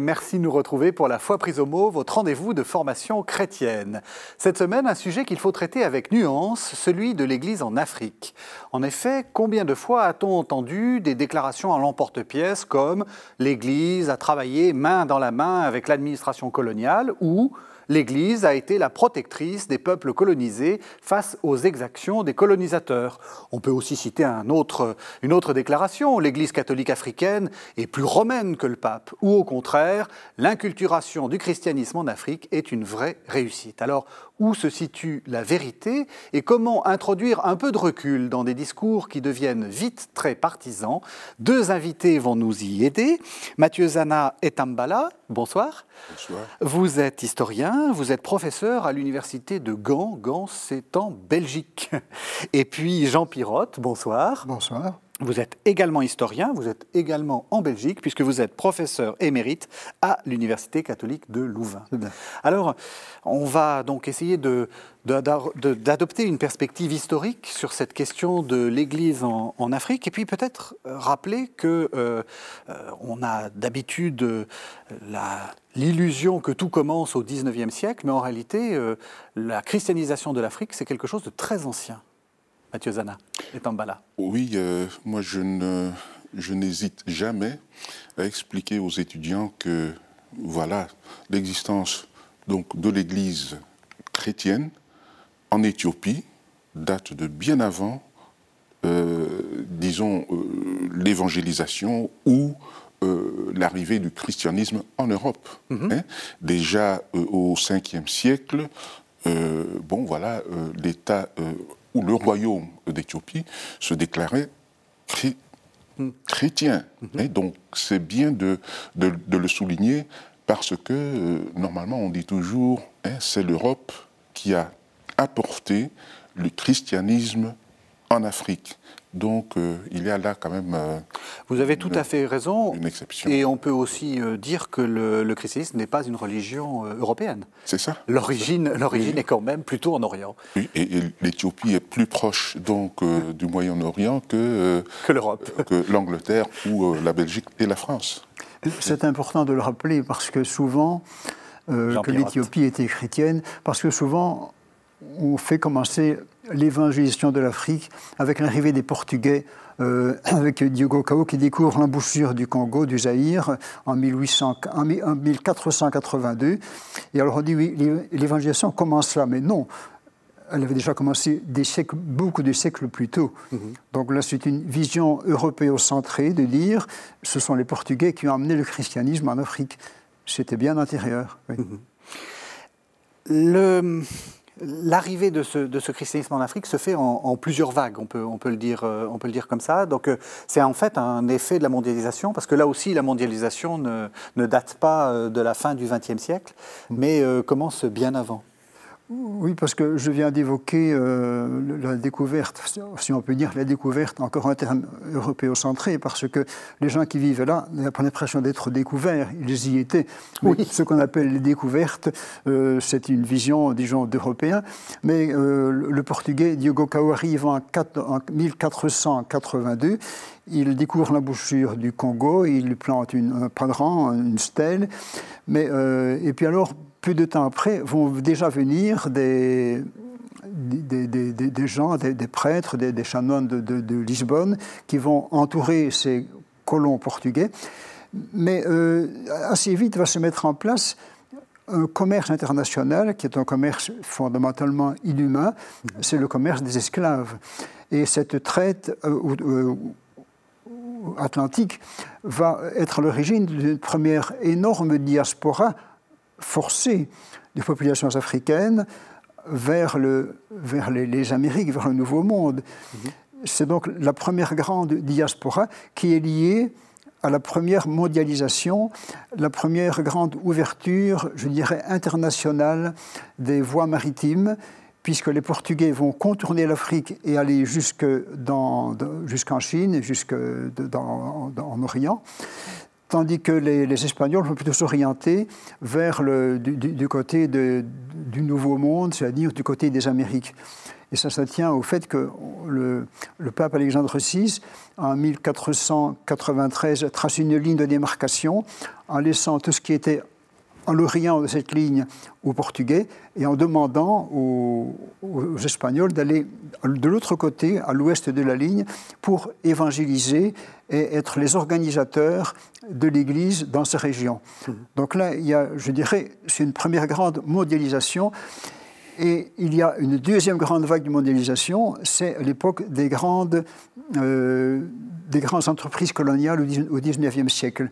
Merci de nous retrouver pour la foi prise au mot, votre rendez-vous de formation chrétienne. Cette semaine, un sujet qu'il faut traiter avec nuance, celui de l'Église en Afrique. En effet, combien de fois a-t-on entendu des déclarations à l'emporte-pièce comme l'Église a travaillé main dans la main avec l'administration coloniale ou l'Église a été la protectrice des peuples colonisés face aux exactions des colonisateurs. On peut aussi citer une autre déclaration, l'Église catholique africaine est plus romaine que le pape, ou au contraire, l'inculturation du christianisme en Afrique est une vraie réussite. Alors, où se situe la vérité et comment introduire un peu de recul dans des discours qui deviennent vite très partisans? Deux invités vont nous y aider. Mathieu Zana et Tambala, bonsoir. Bonsoir. Vous êtes historien, vous êtes professeur à l'université de Gand. Gand, c'est en Belgique. Et puis Jean Pirotte, bonsoir. Bonsoir. Vous êtes également historien, vous êtes également en Belgique, puisque vous êtes professeur émérite à l'Université catholique de Louvain. Alors, on va donc essayer d'adopter une perspective historique sur cette question de l'Église en, Afrique, et puis peut-être euh, rappeler que euh, euh, on a d'habitude l'illusion que tout commence au XIXe siècle, mais en réalité, la christianisation de l'Afrique, c'est quelque chose de très ancien. Mathieu Zana est en bas Oui, euh, moi je ne, je n'hésite jamais à expliquer aux étudiants que voilà l'existence donc de l'Église chrétienne en Éthiopie date de bien avant, euh, disons, euh, l'évangélisation ou l'arrivée du christianisme en Europe. Mhm. Hein. Déjà au 5e siècle, bon voilà, l'État où le royaume d'Éthiopie se déclarait chrétien. Mhm. donc c'est bien de, de, le souligner parce que euh, normalement on dit toujours hein, c'est l'Europe qui a apporté le christianisme en Afrique. Donc euh, il y a là quand même. Euh, Vous avez tout à fait raison. Une exception. Et on peut aussi euh, dire que le, christianisme n'est pas une religion européenne. C'est ça. L'origine, l'origine est quand même plutôt en Orient. Oui, et, l'Éthiopie est plus proche donc du Moyen-Orient que que l'Europe, que l'Angleterre ou la Belgique et la France. C'est important de le rappeler parce que souvent que l'Éthiopie était chrétienne, parce que souvent on fait commencer l'évangélisation de l'Afrique avec l'arrivée des Portugais, euh, avec Diogo Cao qui découvre l'embouchure du Congo, du Zaïre, en, 1800, en 1482. Et alors on dit oui, l'évangélisation commence là, mais non. Elle avait déjà commencé des siècles, beaucoup de siècles plus tôt. Mhm. Donc là, c'est une vision européocentrée de dire ce sont les Portugais qui ont amené le christianisme en Afrique. C'était bien antérieur. Mhm. Le L'arrivée de ce, christianisme en Afrique se fait en, plusieurs vagues, on peut, le dire, euh, on peut le dire comme ça. Donc euh, c'est en fait un effet de la mondialisation, parce que là aussi la mondialisation ne, ne date pas euh, de la fin du XXe siècle, mais commence bien avant. Oui, parce que je viens d'évoquer euh, la découverte, si on peut dire la découverte, encore un terme européocentré, parce que les gens qui vivent là n'ont pas l'impression d'être découverts, ils y étaient. Oui. Ce qu'on appelle les découvertes, euh, c'est une vision, disons, d'Européens. Mais euh, le portugais Diogo Cao arrive en, 1482, il découvre l'embouchure du Congo, il plante une, un padran, une stèle, mais, et puis alors, peu de temps après, vont déjà venir des, des, gens, des, prêtres, des, chanoines de, Lisbonne, qui vont entourer ces colons portugais. Mais euh, assez vite va se mettre en place un commerce international qui est un commerce fondamentalement inhumain, c'est le commerce des esclaves. Et cette traite euh, euh, atlantique va être l'origine d'une première énorme diaspora forcée des populations africaines vers, le, vers les, Amériques, vers le Nouveau Monde. Mhm. C'est donc la première grande diaspora qui est liée à la première mondialisation, la première grande ouverture, je dirais, internationale des voies maritimes, puisque les Portugais vont contourner l'Afrique et aller jusqu'en Chine, jusqu'en en Orient tandis que les, Espagnols vont plutôt s'orienter vers le du, côté du Nouveau Monde, c'est-à-dire du côté des Amériques. Et ça, ça tient au fait que le, le pape Alexandre VI, en 1493, trace une ligne de démarcation en laissant tout ce qui était en l'orient de cette ligne aux Portugais et en demandant aux, Espagnols d'aller de l'autre côté, à l'ouest de la ligne, pour évangéliser et être les organisateurs de l'Église dans ces régions. Mmh. Donc là, il y a, je dirais, c'est une première grande mondialisation. Et il y a une deuxième grande vague de mondialisation, c'est l'époque des grandes, euh, des grandes entreprises coloniales au XIXe siècle.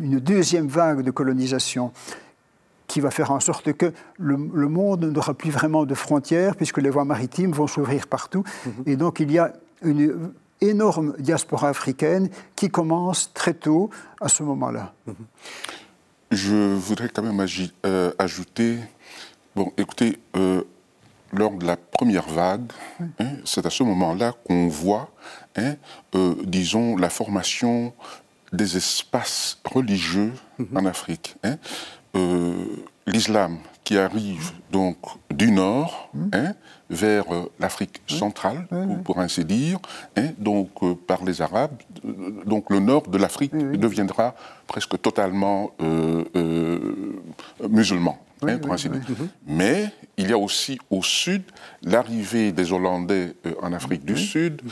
Une deuxième vague de colonisation qui va faire en sorte que le, monde n'aura plus vraiment de frontières puisque les voies maritimes vont s'ouvrir partout. Mhm. Et donc il y a une énorme diaspora africaine qui commence très tôt à ce moment-là. Mhm. Je voudrais quand même euh, ajouter, bon, écoutez, euh, lors de la première vague, hein, c'est à ce moment-là qu'on voit, hein, euh, disons, la formation des espaces religieux mhm. en Afrique. Hein. Euh, l'islam qui arrive donc du nord hein, vers l'Afrique centrale, pour ainsi dire, donc par les Arabes. donc le nord de l'Afrique deviendra presque totalement musulman. Hein, pour ainsi dire. Mmh. Mais il y a aussi au sud l'arrivée des Hollandais en Afrique du Sud,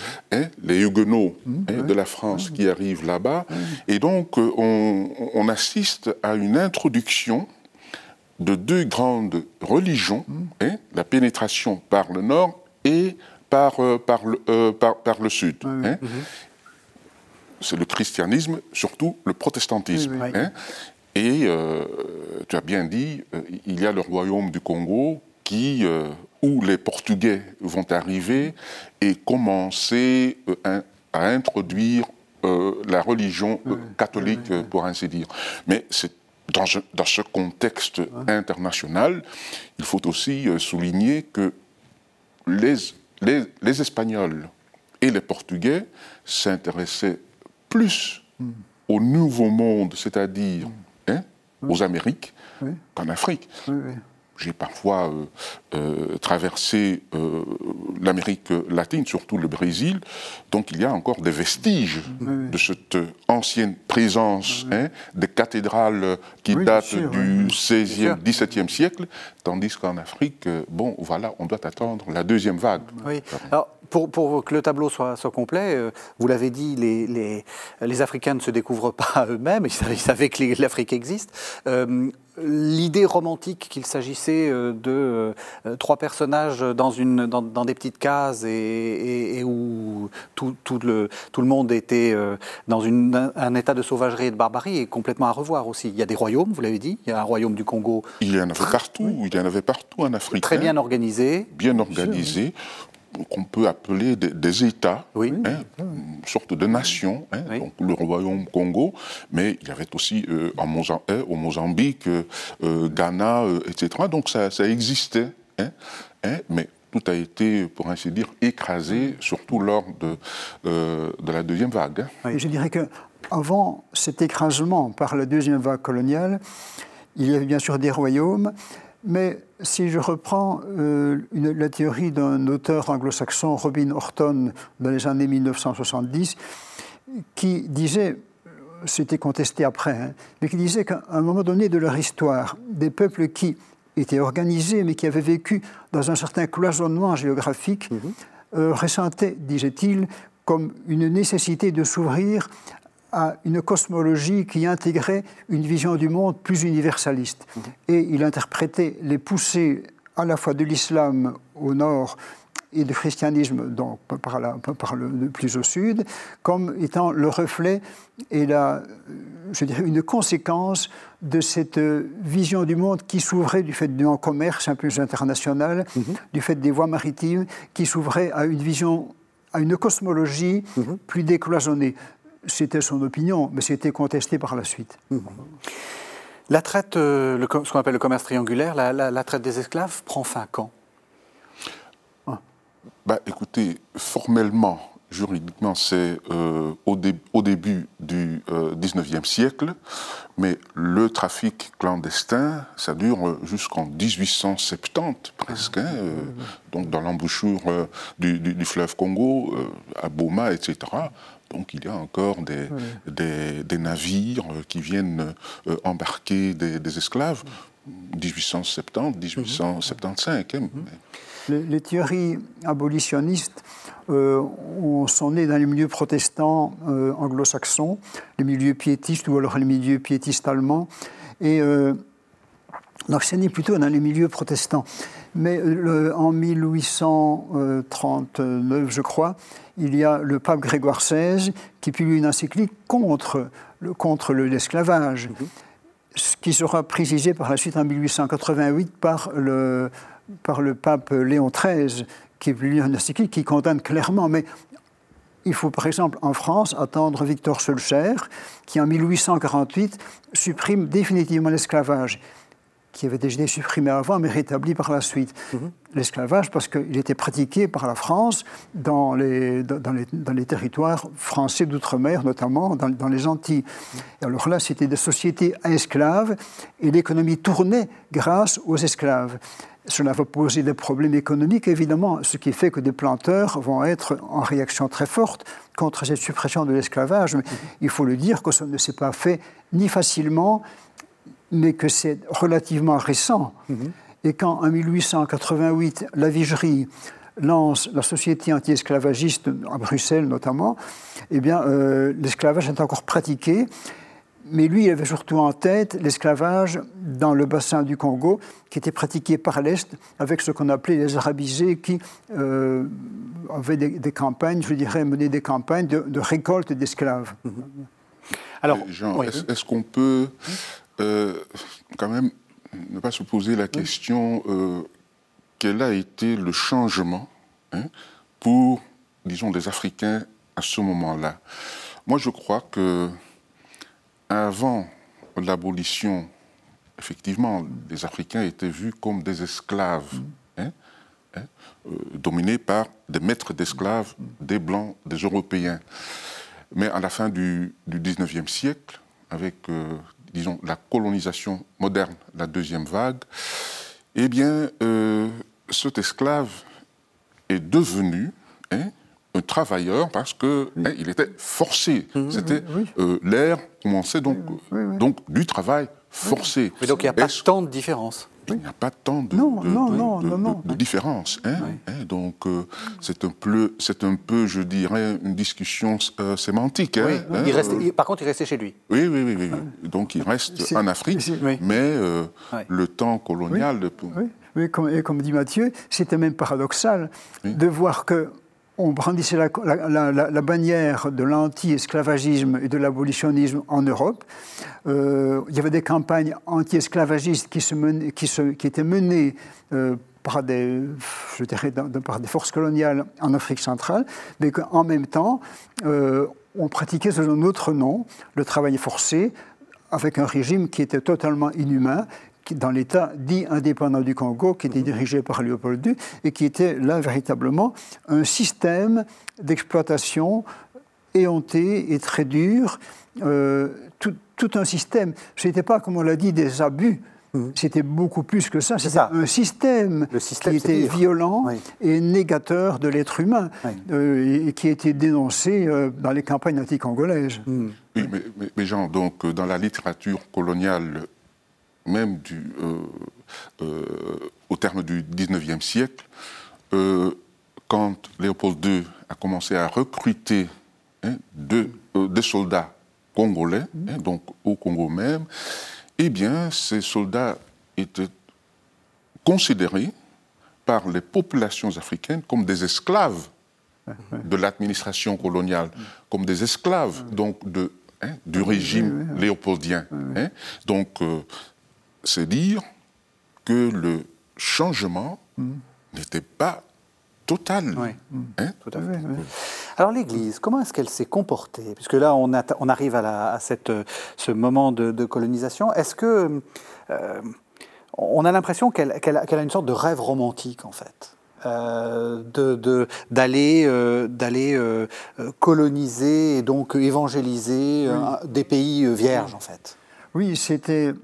les Huguenots de la France qui arrivent là-bas. Et donc on, on, assiste à une introduction de deux grandes religions, hein, la pénétration par le nord et par, euh, par, le, euh, par, le, sud. Hein. C'est le christianisme, surtout le protestantisme. Hein. Et euh, tu as bien dit, il y a le royaume du Congo qui, où les Portugais vont arriver et commencer à introduire la religion catholique, pour ainsi dire. Mais c'est dans, ce contexte international, il faut aussi euh, souligner que les, les, Espagnols et les Portugais s'intéressaient plus hmm. au Nouveau Monde, c'est-à-dire hein, aux Amériques, qu'en Afrique. J'ai parfois euh, euh, traversé euh, l'Amérique latine, surtout le Brésil, donc il y a encore des vestiges de cette ancienne présence hein, des cathédrales qui datent du 16e, 17e siècle, tandis qu'en Afrique, bon, voilà, on doit attendre la deuxième vague. Oui. Alors, pour, pour, que le tableau soit, soit complet, vous l'avez dit, les, les, les, Africains ne se découvrent pas eux-mêmes, ils, savaient que l'Afrique existe l'idée romantique qu'il s'agissait euh, de euh, trois personnages dans, une, dans, des petites cases et, où tout, tout, le, tout le monde était euh, dans une, un état de sauvagerie et de barbarie est complètement à revoir aussi. Il y a des royaumes, vous l'avez dit, il y a un royaume du Congo. Il y en avait partout, il y en avait partout en Afrique. Très bien organisé. Bien organisé qu'on peut appeler des, États, hein, une sorte de nation, hein, donc le royaume Congo, mais il y avait aussi euh, en hein, au Mozambique, euh, Ghana, euh, etc. Donc ça, existait, mais tout a été, pour ainsi dire, écrasé, surtout lors de, de la deuxième vague. Je dirais que avant cet écrasement par la deuxième vague coloniale, il y avait bien sûr des royaumes, mais si je reprends euh, la théorie d'un auteur anglo-saxon, Robin Horton, dans les années 1970, qui disait, c'était contesté après, hein, mais qui disait qu'à un moment donné de leur histoire, des peuples qui étaient organisés, mais qui avaient vécu dans un certain cloisonnement géographique, mhm. euh, ressentaient, disait-il, comme une nécessité de s'ouvrir à une cosmologie qui intégrait une vision du monde plus universaliste. Mhm. Et il interprétait les poussées à la fois de l'islam au nord et du christianisme donc, par, par le, plus au sud, comme étant le reflet et la, je dirais, une conséquence de cette vision du monde qui s'ouvrait du fait d'un commerce un peu international, mhm. du fait des voies maritimes, qui s'ouvrait à une vision à une cosmologie mhm. plus décloisonnée. C'était son opinion, mais c'était contesté par la suite. Mhm. La traite, euh, ce qu'on appelle le commerce triangulaire, la, traite des esclaves prend fin quand? Bah, Écoutez, formellement, juridiquement, c'est euh, au, au, début du XIXe euh, siècle, mais le trafic clandestin, ça dure jusqu'en 1870 presque, hein, euh, donc dans l'embouchure du, du, fleuve Congo, à Boma, etc. Donc il y a encore des, des, navires qui viennent embarquer des, des esclaves. 1870, 1875. Hein. Les, théories abolitionnistes euh, sont nées dans les milieux protestants euh, anglo-saxons, les milieux piétistes ou alors les milieux piétistes allemands. Et euh, donc c'est né plutôt dans les milieux protestants. Mais en 1839, je crois, il y a le pape Grégoire XVI qui publie une encyclique contre, contre l'esclavage. Mhm ce qui sera précisé par la suite en 1888 par le, par le pape Léon XIII, qui est publié un encyclique qui condamne clairement. Mais il faut par exemple en France attendre Victor Schœlcher, qui en 1848 supprime définitivement l'esclavage qui avait déjà été supprimé avant, mais rétabli par la suite. Mhm. L'esclavage, parce qu'il était pratiqué par la France dans les, dans les, dans les territoires français d'outre-mer, notamment dans, dans, les Antilles. Et alors là, c'était des sociétés à esclaves, et l'économie tournait grâce aux esclaves. Cela va poser des problèmes économiques, évidemment, ce qui fait que des planteurs vont être en réaction très forte contre cette suppression de l'esclavage. Mais mhm. il faut le dire que ça ne s'est pas fait ni facilement, mais que c'est relativement récent. Mhm. Et quand en 1888, la Vigerie lance la société anti-esclavagiste à Bruxelles notamment, eh bien, euh, l'esclavage est encore pratiqué. Mais lui, il avait surtout en tête l'esclavage dans le bassin du Congo, qui était pratiqué par l'Est, avec ce qu'on appelait les arabisés, qui euh, avaient des, campagnes, je dirais, menaient des campagnes de, récolte d'esclaves. Mhm. Alors, Jean, est-ce qu'on peut euh, quand même ne pas se poser la question euh, quel a été le changement hein, pour, disons, des Africains à ce moment-là. Moi, je crois que avant l'abolition, effectivement, les Africains étaient vus comme des esclaves, mm. hein, hein, euh, dominés par des maîtres d'esclaves, des Blancs, des Européens. Mais à la fin du, du 19e siècle, avec disons, la colonisation moderne, la deuxième vague, eh bien, euh, cet esclave est devenu hein, un travailleur parce que hein, il était forcé. C'était euh, l'ère commençait donc, donc du travail forcé. Mais donc il n'y a pas tant de différence. Il n'y a pas tant de, de, différence. Hein, hein, donc, euh, c'est un, peu, un peu, je dirais, une discussion euh, sémantique. Hein, il euh, par contre, il restait chez lui. Oui, oui, oui. oui. Donc, il reste en Afrique, mais le temps colonial... Oui, comme, et comme dit Mathieu, c'était même paradoxal de voir que on brandissait la, bannière de l'anti-esclavagisme et de l'abolitionnisme en Europe. Euh, il y avait des campagnes anti-esclavagistes qui, étaient menées euh, par des forces coloniales en Afrique centrale, mais qu'en même temps, euh, on pratiquait sous un autre nom le travail forcé avec un régime qui était totalement inhumain, dans l'État dit indépendant du Congo, qui était dirigé par Léopold II, et qui était là véritablement un système d'exploitation éhonté et très dur, euh, tout, un système. Ce n'était pas, comme on l'a dit, des abus, mmh. c'était beaucoup plus que ça. C'était un système, qui était violent et négateur de l'être humain, euh, et qui a été dénoncé euh, dans les campagnes anti-congolaises. Mmh. Oui, mais, mais, Jean, donc, dans la littérature coloniale même du, euh, euh, au terme du 19e siècle, euh, quand Léopold II a commencé à recruter hein, des soldats congolais, hein, donc au Congo même, eh bien, ces soldats étaient considérés par les populations africaines comme des esclaves de l'administration coloniale, comme des esclaves donc de, hein, du régime léopoldien. Donc, c'est dire que le changement n'était pas total. Oui. Hein? Tout à fait. Alors l'Église, comment est-ce qu'elle s'est comportée? Puisque là, on, on arrive à, cette, ce moment de, colonisation. Est-ce que euh, on a l'impression qu'elle a une sorte de rêve romantique, en fait? D'aller d'aller coloniser et donc évangéliser des pays vierges, en fait? Oui, c'était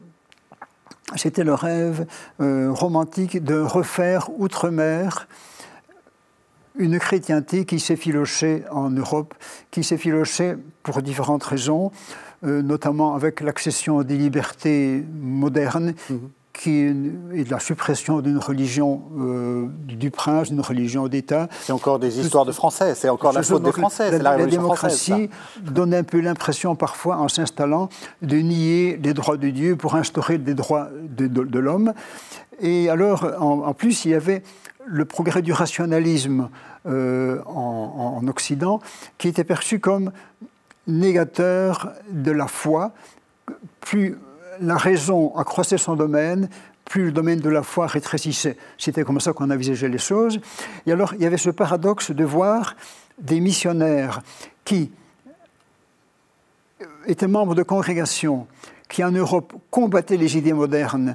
c'était le rêve romantique de refaire outre-mer une chrétienté qui s'est filochée en Europe, qui s'est filochée pour différentes raisons, euh, notamment avec l'accession des libertés modernes. Mhm. Qui est de la suppression d'une religion euh, du prince, d'une religion d'État. C'est encore des histoires de Français, c'est encore la faute des Français. La, la, démocratie donne un peu l'impression parfois, en s'installant, de nier les droits de Dieu pour instaurer des droits de, l'homme. Et alors, en, plus, il y avait le progrès du rationalisme euh, en, Occident, qui était perçu comme négateur de la foi. Plus la raison accroissait son domaine, plus le domaine de la foi rétrécissait. C'était comme ça qu'on envisageait les choses. Et alors, il y avait ce paradoxe de voir des missionnaires qui étaient membres de congrégations, qui en Europe combattaient les idées modernes,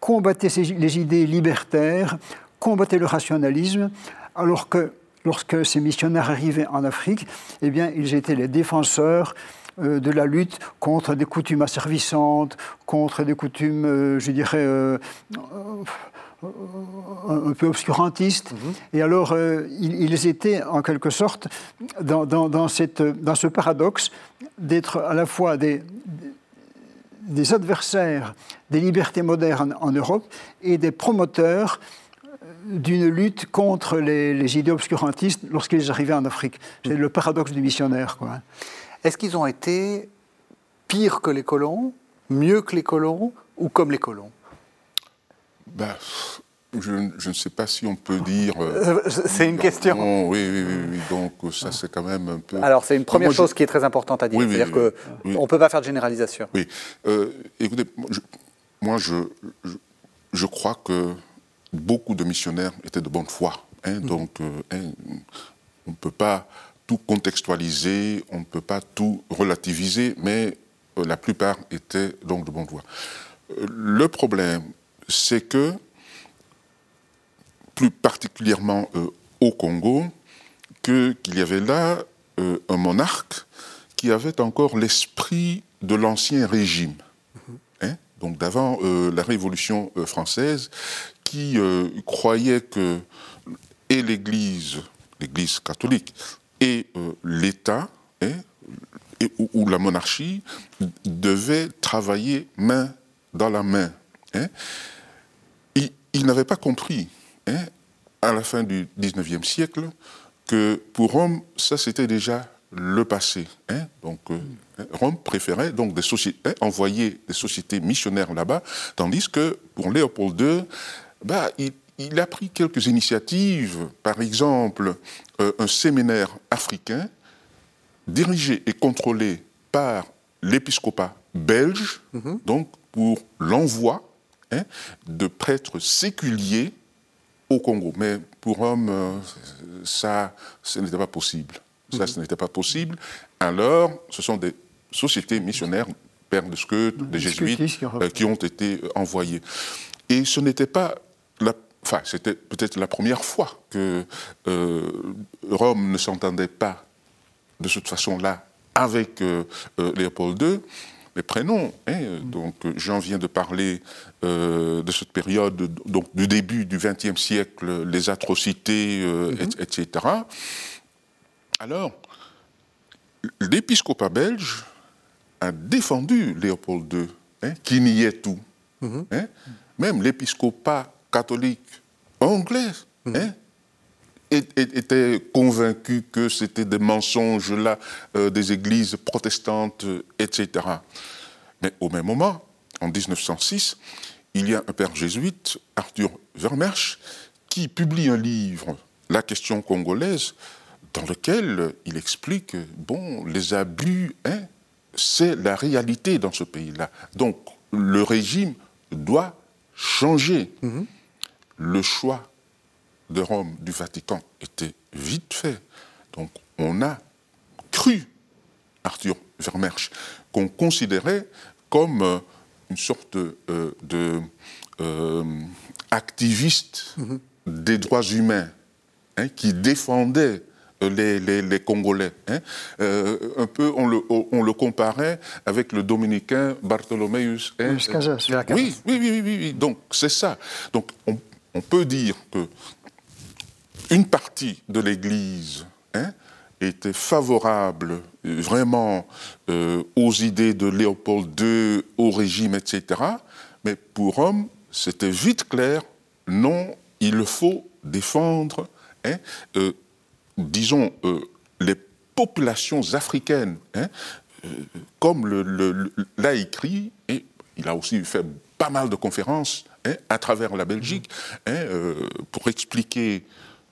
combattaient les idées libertaires, combattaient le rationalisme, alors que lorsque ces missionnaires arrivaient en Afrique, eh bien, ils étaient les défenseurs euh, de la lutte contre des coutumes asservissantes, contre des coutumes, euh, je dirais, euh, un peu obscurantistes. Mhm. Et alors, ils, étaient en quelque sorte dans, cette, dans ce paradoxe d'être à la fois des, des adversaires des libertés modernes en Europe et des promoteurs d'une lutte contre les, idées obscurantistes lorsqu'ils arrivaient en Afrique. C'est le paradoxe du missionnaire. Est-ce qu'ils ont été pires que les colons, mieux que les colons ou comme les colons? Ben, je, ne sais pas si on peut dire. Euh, euh, c'est une question. oui, oui, oui, Donc ça, c'est quand même un peu. Alors c'est une première chose qui est très importante à dire. C'est-à-dire qu'on ne peut pas faire de généralisation. Oui. Euh, écoutez, moi, je, je, crois que beaucoup de missionnaires étaient de bonne foi. Hein, mhm. Donc, euh, hein, on ne peut pas tout contextualiser, on ne peut pas tout relativiser, mais euh, la plupart étaient donc de bonne foi. Euh, le problème, c'est que, plus particulièrement au Congo, qu'il y avait là un monarque qui avait encore l'esprit de l'ancien régime. Mhm. Hein, donc d'avant la Révolution française, qui euh, croyait que et l'Église, l'Église catholique, et euh, l'État, hein, ou, la monarchie, devaient travailler main dans la main. Hein. Il, n'avait pas compris, hein, à la fin du 19e siècle, que pour Rome, ça c'était déjà le passé. Donc, euh, Rome préférait donc des sociétés, envoyer des sociétés missionnaires là-bas, tandis que pour Léopold II, bah, il, a pris quelques initiatives, par exemple euh, un séminaire africain dirigé et contrôlé par l'épiscopat belge, mhm. donc pour l'envoi hein, de prêtres séculiers au Congo. Mais pour Rome, euh, ça, ce n'était pas possible. Ça, mhm. ce n'était pas possible. Alors, ce sont des sociétés missionnaires, Père de Skeut, des jésuites, euh, qui ont été envoyés. Et ce n'était pas enfin, c'était peut-être la première fois que euh, Rome ne s'entendait pas de cette façon-là avec euh, euh, Léopold II. Mais prenons, hein, donc Jean vient de parler de cette période, donc du début du XXe siècle, les atrocités, mm-hmm. etc. Alors, l'épiscopat belge a défendu Léopold II, hein, qui niait tout. Mm-hmm. Hein. Même l'épiscopat catholique anglais hmm. hein, était convaincu que c'était des mensonges là euh, des églises protestantes, etc. Mais au même moment, en 1906, il y a un père jésuite, Arthur Vermersch, qui publie un livre, La question congolaise, dans lequel il explique, bon, les abus, hein, c'est la réalité dans ce pays-là. Donc, le régime doit changer. Hmm le choix de Rome, du Vatican, était vite fait. Donc on a cru Arthur Vermersch, qu'on considérait comme euh, une sorte euh, de euh, activiste, mhm. des droits humains, hein, qui défendait les, les, Congolais. Hein. Euh, un peu, on le, on le, comparait avec le dominicain Bartholomeus. Hein. Oui, oui, oui, oui, oui, Donc, c'est ça. Donc, on, on, peut dire que une partie de l'Église hein, était favorable vraiment euh, aux idées de Léopold II, au régime, etc. Mais pour Rome, c'était vite clair, non, il faut défendre hein, euh, disons, euh, les populations africaines, hein, euh, comme l'a écrit, et il a aussi fait pas mal de conférences hein, à travers la Belgique hein, euh, pour expliquer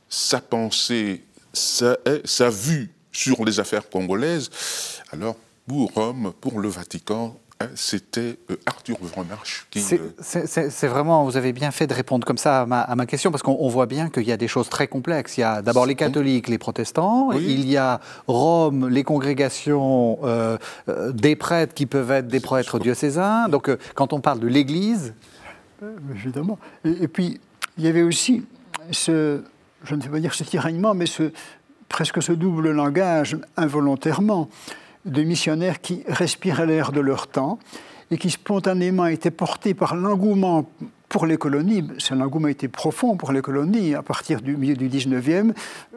sa pensée, sa, sa vue sur les affaires congolaises. Alors, pour Rome, pour le Vatican, Hein, c'était euh, Arthur Vremarche qui. C'est vraiment, vous avez bien fait de répondre comme ça à ma, question, parce qu'on voit bien qu'il y a des choses très complexes. Il y a d'abord les catholiques, les protestants, il y a Rome, les congrégations euh, euh, des prêtres qui peuvent être des prêtres diocésains. Donc quand on parle de l'Église. Évidemment. Et, puis, il y avait aussi ce, je ne vais pas dire ce tiraillement, mais presque ce double langage involontairement de missionnaires qui respiraient l'air de leur temps et qui spontanément étaient portés par l'engouement pour les colonies. Ce engouement était profond pour les colonies. À partir du milieu du 19e,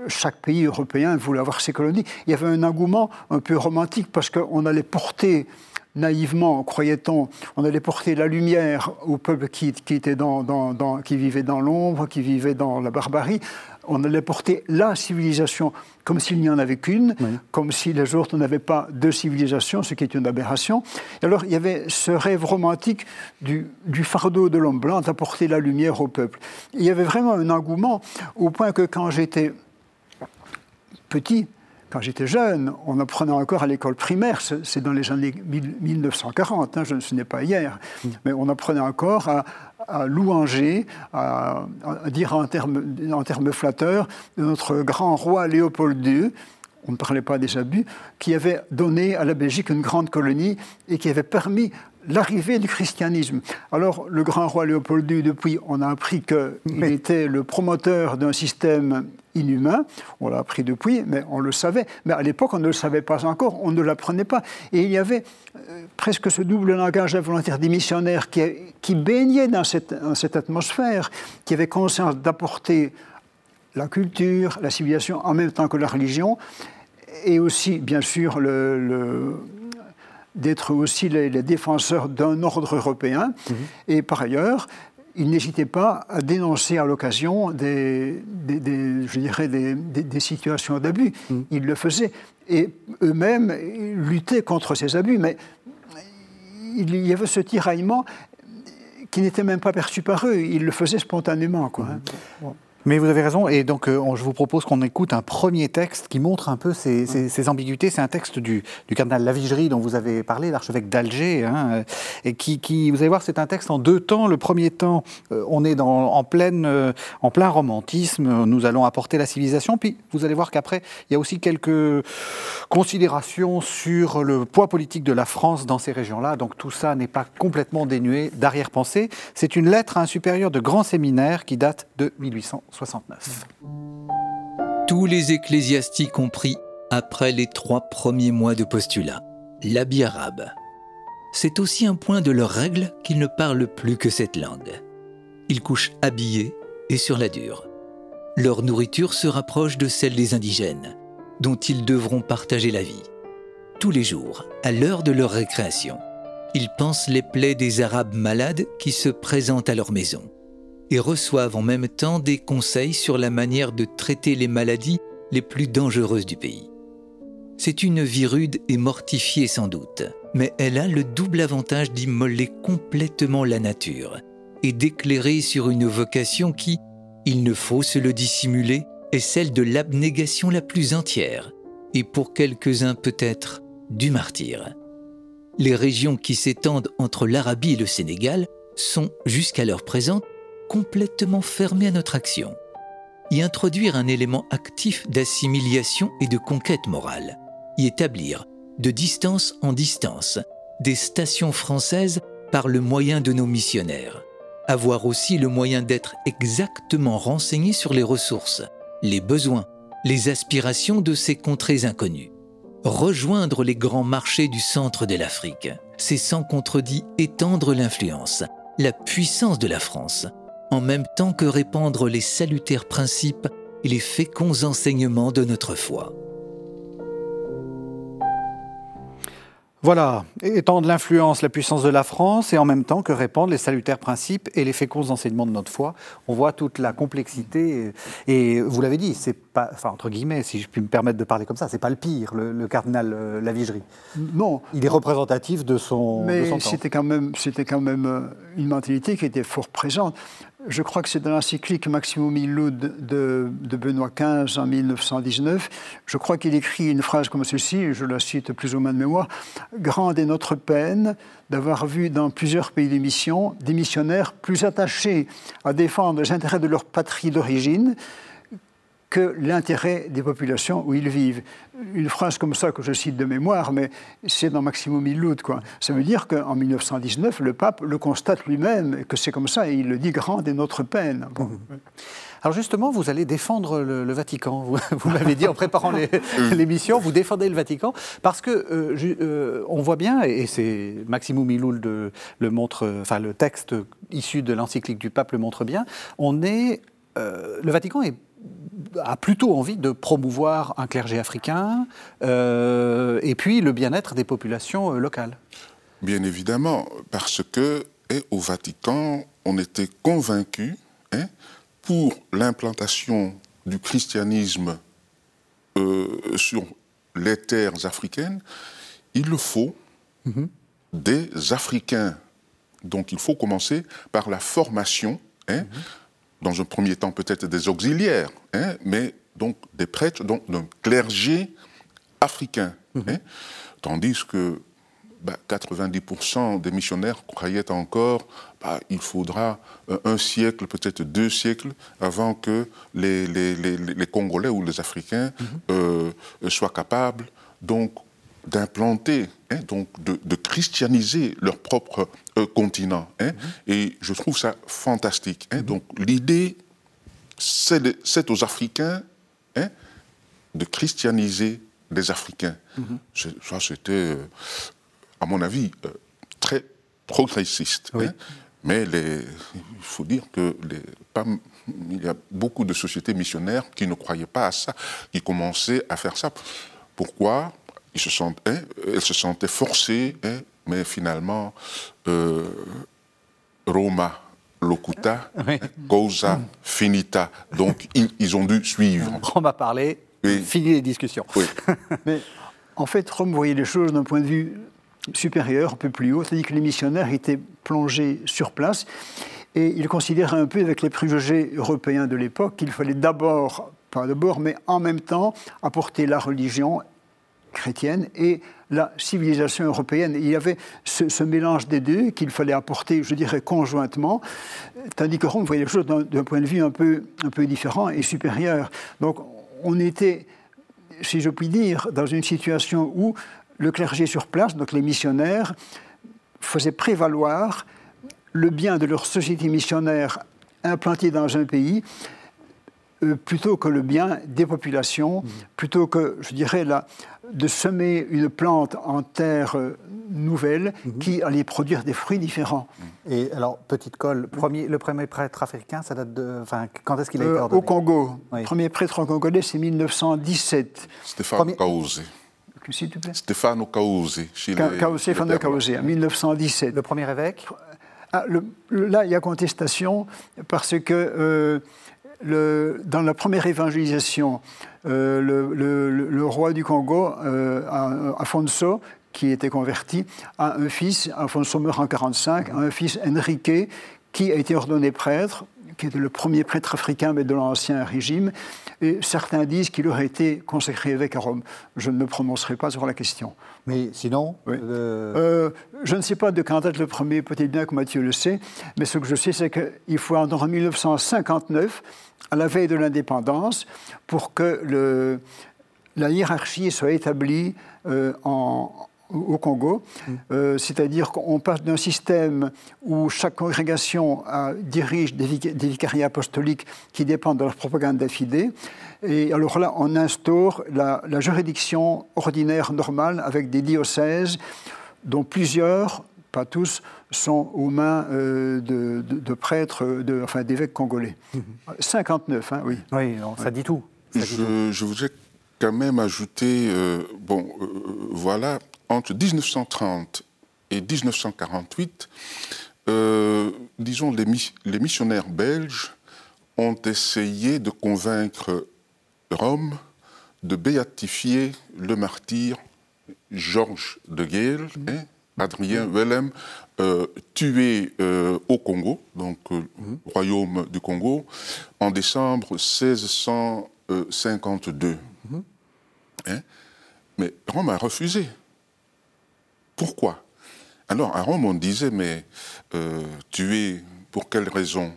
chaque pays européen voulait avoir ses colonies. Il y avait un engouement un peu romantique parce qu'on allait porter naïvement, croyait-on, on allait porter la lumière au peuple qui, était dans, qui vivait dans l'ombre, qui vivait dans la barbarie. On allait porter la civilisation comme s'il n'y en avait qu'une, comme si les autres n'avaient pas de civilisation, ce qui est une aberration. Et alors il y avait ce rêve romantique du, du fardeau de l'homme blanc d'apporter la lumière au peuple. Il y avait vraiment un engouement au point que quand j'étais petit, quand j'étais jeune, on apprenait encore à l'école primaire, c'est dans les années 1940, hein, ce n'est pas hier, mais on apprenait encore à, louanger, à, dire en termes, en termes flatteurs de notre grand roi Léopold II, on ne parlait pas des abus, qui avait donné à la Belgique une grande colonie et qui avait permis l'arrivée du christianisme. Alors, le grand roi Léopold II, depuis, on a appris qu'il était le promoteur d'un système inhumain. On l'a appris depuis, mais on le savait. Mais à l'époque, on ne le savait pas encore, on ne l'apprenait pas. Et il y avait euh, presque ce double langage involontaire des missionnaires qui, qui baignaient dans cette, cette atmosphère, qui avaient conscience d'apporter la culture, la civilisation en même temps que la religion, et aussi, bien sûr, le d'être aussi les, défenseurs d'un ordre européen. Mhm. Et par ailleurs, ils n'hésitaient pas à dénoncer à l'occasion des, je dirais des, situations d'abus. Mhm. Ils le faisaient. Et eux-mêmes luttaient contre ces abus. Mais il y avait ce tiraillement qui n'était même pas perçu par eux. Ils le faisaient spontanément. Quoi. Mhm. Mais vous avez raison, et donc euh, je vous propose qu'on écoute un premier texte qui montre un peu ces, ambiguïtés. C'est un texte du, cardinal Lavigerie dont vous avez parlé, l'archevêque d'Alger, hein, euh, et qui, vous allez voir, c'est un texte en deux temps. Le premier temps, euh, on est dans, en, pleine, en plein romantisme, nous allons apporter la civilisation, puis vous allez voir qu'après, il y a aussi quelques considérations sur le poids politique de la France dans ces régions-là, donc tout ça n'est pas complètement dénué d'arrière-pensée. C'est une lettre à un supérieur de grand séminaire qui date de 1800. Tous les ecclésiastiques ont pris, après les trois premiers mois de postulat, l'habit arabe. C'est aussi un point de leur règle qu'ils ne parlent plus que cette langue. Ils couchent habillés et sur la dure. Leur nourriture se rapproche de celle des indigènes, dont ils devront partager la vie. Tous les jours, à l'heure de leur récréation, ils pensent les plaies des Arabes malades qui se présentent à leur maison et reçoivent en même temps des conseils sur la manière de traiter les maladies les plus dangereuses du pays. C'est une vie rude et mortifiée sans doute, mais elle a le double avantage d'immoler complètement la nature et d'éclairer sur une vocation qui, il ne faut se le dissimuler, est celle de l'abnégation la plus entière, et pour quelques-uns peut-être du martyr. Les régions qui s'étendent entre l'Arabie et le Sénégal sont, jusqu'à l'heure présente, complètement fermé à notre action. Y introduire un élément actif d'assimilation et de conquête morale. Y établir, de distance en distance, des stations françaises par le moyen de nos missionnaires. avoir aussi le moyen d'être exactement renseigné sur les ressources, les besoins, les aspirations de ces contrées inconnues. Rejoindre les grands marchés du centre de l'Afrique, c'est sans contredit étendre l'influence, la puissance de la France, en même temps que répandre les salutaires principes et les féconds enseignements de notre foi. Voilà, étendre l'influence, la puissance de la France, et en même temps que répandre les salutaires principes et les féconds enseignements de notre foi. On voit toute la complexité, et, vous l'avez dit, c'est pas, enfin entre guillemets, si je puis me permettre de parler comme ça, c'est pas le pire, le, cardinal euh, Lavigerie. Non. Il est représentatif de son. Mais c'était quand même, c'était quand même euh, une mentalité qui était fort présente. Je crois que c'est dans l'encyclique Maximum Illud de, Benoît XV en 1919. Je crois qu'il écrit une phrase comme ceci, je la cite plus ou moins de mémoire Grande est notre peine d'avoir vu dans plusieurs pays d'émission des missionnaires plus attachés à défendre les intérêts de leur patrie d'origine que l'intérêt des populations où ils vivent. Une phrase comme ça que je cite de mémoire, mais c'est dans Maximum Illud. Quoi. Ça veut dire qu'en 1919, le pape le constate lui-même, que c'est comme ça, et il le dit, grande est notre peine. Bon. Alors justement, vous allez défendre le, Vatican. Vous, l'avez dit en préparant l'émission, vous défendez le Vatican parce que euh, euh, on voit bien, et c'est Maximum Illud le montre, enfin le texte issu de l'encyclique du pape le montre bien. On est, euh, le Vatican est a plutôt envie de promouvoir un clergé africain euh, et puis le bien-être des populations euh, locales. Bien évidemment, parce que et au Vatican, on était convaincu hein, pour l'implantation du christianisme euh, sur les terres africaines, il le faut mhm. des Africains. Donc il faut commencer par la formation. Hein, mhm dans un premier temps peut-être des auxiliaires, hein, mais donc des prêtres, donc d'un clergé africain. Mhm. Hein. tandis que 90% bah, des missionnaires croyaient encore bah, il faudra euh, un siècle, peut-être deux siècles, avant que les, les, les, Congolais ou les Africains mhm. euh, soient capables donc d'implanter, hein, donc de, christianiser leur propre euh, continent. Hein. Mhm. Et je trouve ça fantastique. Hein. Donc l'idée, c'est aux Africains de christianiser les Africains. Mhm. Ça, c'était, euh, à mon avis, euh, très progressiste. Mais les, il faut dire que les, il y a beaucoup de sociétés missionnaires qui ne croyaient pas à ça, qui commençaient à faire ça. Pourquoi? Ils se sentaient, hein, elle se sentait forcée, hein, mais finalement, euh, Roma locuta, causa finita. Donc, ils, ont dû suivre. Rome a parlé, fini les discussions. mais en fait, Rome voyait les choses d'un point de vue supérieur, un peu plus haut, c'est-à-dire que les missionnaires étaient plongés sur place et ils considéraient un peu avec les préjugés européens de l'époque qu'il fallait d'abord, pas d'abord, mais en même temps apporter la religion chrétienne et la civilisation européenne. Il y avait ce, mélange des deux qu'il fallait apporter, je dirais, conjointement, tandis que Rome voyait les choses d'un point de vue un peu, un peu différent et supérieur. Donc on était, si je puis dire, dans une situation où le clergé sur place, donc les missionnaires, faisaient prévaloir le bien de leur société missionnaire implantée dans un pays plutôt que le bien des populations, mmh. plutôt que, je dirais, la, de semer une plante en terre euh, nouvelle mmh. qui allait produire des fruits différents. Et alors, petite colle, premier, le premier prêtre africain, ça date de. Enfin, quand est-ce qu'il a été euh, ordonné? Au Congo. Le premier prêtre congolais, c'est 1917. Stéphane Kaouzé. S'il te plaît Stéphane Kaouzé. Stéphane Kaouzé, en 1917. Le premier évêque? Ah, Là, il y a contestation parce que dans la première évangélisation, euh, le, roi du Congo, euh, Afonso, qui était converti, a un fils, Afonso meurt en 1945, a un fils Enrique, qui a été ordonné prêtre, qui était le premier prêtre africain, mais de l'ancien régime. Et certains disent qu'il aurait été consacré évêque à Rome. Je ne me prononcerai pas sur la question. Mais sinon euh, Je ne sais pas de quand date le premier, peut-être bien que Mathieu le sait, mais ce que je sais, c'est qu'il faut en 1959 à la veille de l'indépendance pour que le, la hiérarchie soit établie euh, en, au Congo, euh, c'est-à-dire qu'on passe d'un système où chaque congrégation dirige des, vicariats apostoliques qui dépendent de leur propagande d'affidée, et alors là, on instaure la, juridiction ordinaire normale avec des diocèses dont plusieurs, pas tous, sont aux mains euh, de, prêtres, de, enfin d'évêques congolais. 59, mhm. hein, oui. Oui, ça dit tout. je, je, voudrais quand même ajouter, euh, bon, voilà, entre 1930 et 1948, euh, disons, les, les, missionnaires belges ont essayé de convaincre Rome de béatifier le martyr Georges de Gale, hein, Adrien Wellem, euh, tué euh, au Congo, donc royaume du Congo, en décembre 1652. Hein? Mais Rome a refusé. Pourquoi? Alors, à Rome, on disait, mais euh, tuer, pour quelle raison?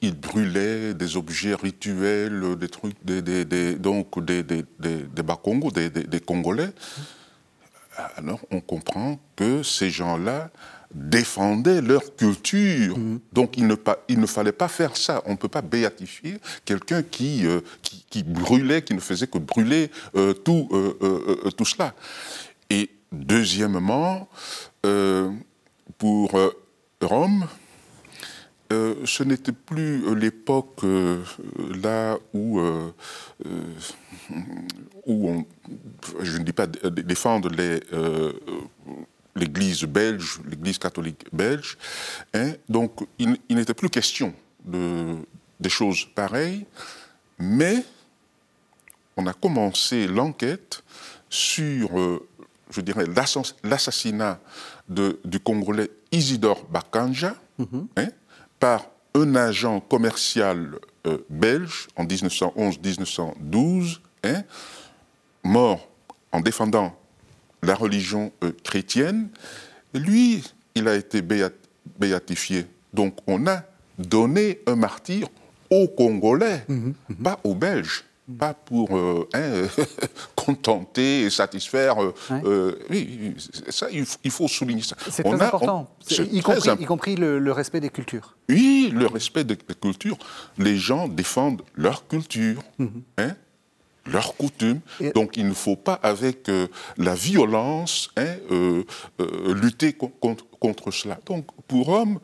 Il brûlait des objets rituels, des trucs, des, donc des, des, des Bakongos, des, Congolais. Alors on comprend que ces gens-là défendaient leur culture. Mm-hmm. Donc il ne, pas, il ne, fallait pas faire ça. On ne peut pas béatifier quelqu'un qui, euh, qui, brûlait, qui ne faisait que brûler euh, tout, tout cela. Et Deuxièmement, euh, pour euh, Rome, euh, ce n'était plus l'époque là où, où on, je ne dis pas défendre l'Église belge, l'Église catholique belge. Hein. donc, il, n'était plus question de, des choses pareilles, mais on a commencé l'enquête sur je dirais, l'assassinat du Congolais Isidore Bakanja mhm. hein, par un agent commercial euh, belge en 1911-1912, hein, mort en défendant la religion euh, chrétienne. lui, il a été béatifié. Donc on a donné un martyr aux Congolais, mhm. Mhm. pas aux Belges pas pour euh, hein, contenter et satisfaire. Euh, euh, oui, ça, il faut souligner ça. C'est très important, y, compris, y, compris, le, respect des cultures. Oui, le respect des, cultures. Les gens défendent leur culture. Mhm. hein, leurs coutumes. Donc il ne faut pas, avec la violence, hein, lutter contre, contre, cela. Donc pour Rome,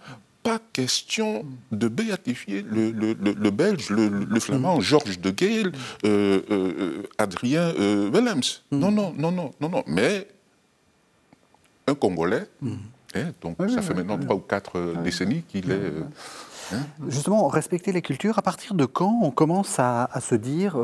pas question de béatifier le, le, Belge, le, Flamand. Georges de Gale, euh, euh, Adrien euh, Willems. Mm. Non, non, non, non, non, non. Mais un Congolais, mm. hein, donc ça fait maintenant trois ou quatre décennies qu'il est. Hein. Justement, respecter les cultures, à partir de quand on commence à, se dire